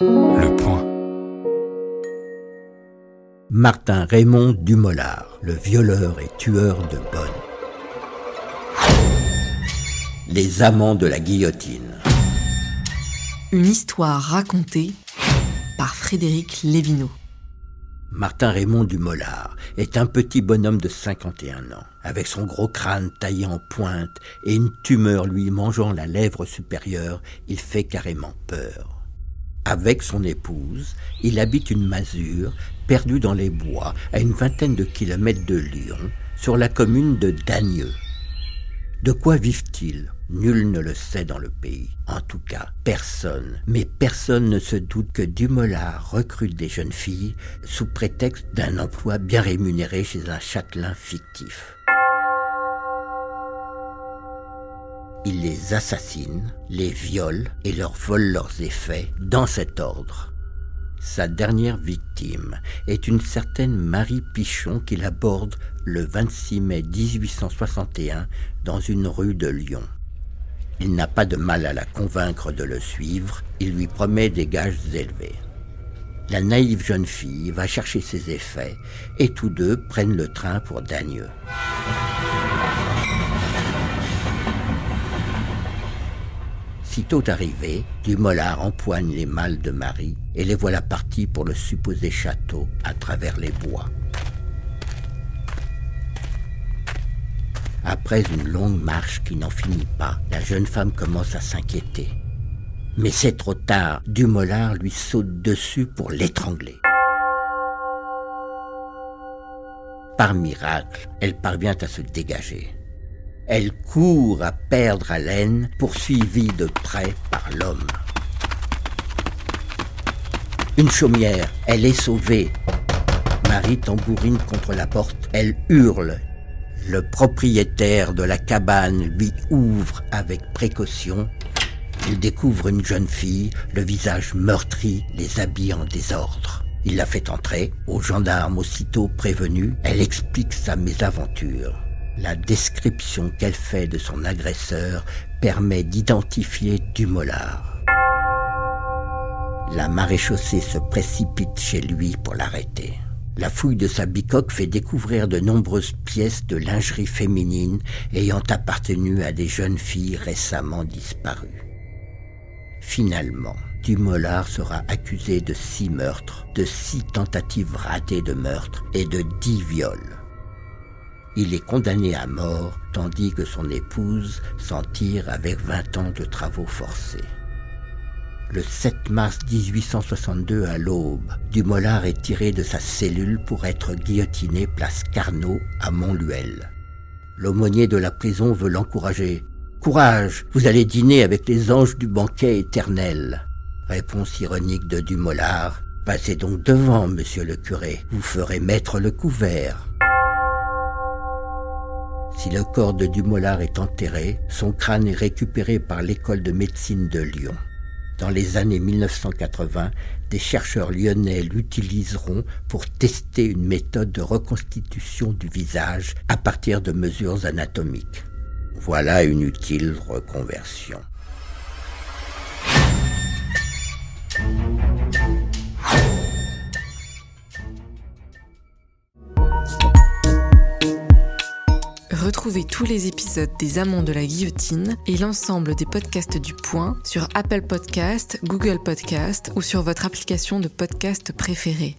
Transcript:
Le point. Martin Raymond Dumollard, le violeur et tueur de Bonne. Les amants de la guillotine. Une histoire racontée par Frédéric Lévineau. Martin Raymond Dumollard est un petit bonhomme de 51 ans, avec son gros crâne taillé en pointe et une tumeur lui mangeant la lèvre supérieure, il fait carrément peur. Avec son épouse, il habite une masure perdue dans les bois à une vingtaine de kilomètres de Lyon, sur la commune de Dagneux. De quoi vivent-ils? Nul ne le sait dans le pays. En tout cas, personne. Mais personne ne se doute que Dumollard recrute des jeunes filles sous prétexte d'un emploi bien rémunéré chez un châtelain fictif. Il les assassine, les viole et leur vole leurs effets dans cet ordre. Sa dernière victime est une certaine Marie Pichon qu'il aborde le 26 mai 1861 dans une rue de Lyon. Il n'a pas de mal à la convaincre de le suivre, il lui promet des gages élevés. La naïve jeune fille va chercher ses effets et tous deux prennent le train pour Dagneux. Sitôt arrivé, Dumollard empoigne les mâles de Marie et les voilà partis pour le supposé château à travers les bois. Après une longue marche qui n'en finit pas, la jeune femme commence à s'inquiéter. Mais c'est trop tard, Dumollard lui saute dessus pour l'étrangler. Par miracle, elle parvient à se dégager. Elle court à perdre haleine, poursuivie de près par l'homme. Une chaumière, elle est sauvée. Marie tambourine contre la porte, elle hurle. Le propriétaire de la cabane lui ouvre avec précaution. Il découvre une jeune fille, le visage meurtri, les habits en désordre. Il la fait entrer. Aux gendarmes aussitôt prévenus, elle explique sa mésaventure. La description qu'elle fait de son agresseur permet d'identifier Dumollard. La maréchaussée se précipite chez lui pour l'arrêter. La fouille de sa bicoque fait découvrir de nombreuses pièces de lingerie féminine ayant appartenu à des jeunes filles récemment disparues. Finalement, Dumollard sera accusé de six meurtres, de six tentatives ratées de meurtre et de dix viols. Il est condamné à mort, tandis que son épouse s'en tire avec 20 ans de travaux forcés. Le 7 mars 1862 à l'aube, Dumollard est tiré de sa cellule pour être guillotiné place Carnot à Montluel. L'aumônier de la prison veut l'encourager. Courage, vous allez dîner avec les anges du banquet éternel. Réponse ironique de Dumollard. Passez donc devant, monsieur le curé, vous ferez mettre le couvert. Si le corps de Dumollard est enterré, son crâne est récupéré par l'école de médecine de Lyon. Dans les années 1980, des chercheurs lyonnais l'utiliseront pour tester une méthode de reconstitution du visage à partir de mesures anatomiques. Voilà une utile reconversion. Retrouvez tous les épisodes des Amants de la Guillotine et l'ensemble des podcasts du Point sur Apple Podcast, Google Podcast ou sur votre application de podcast préférée.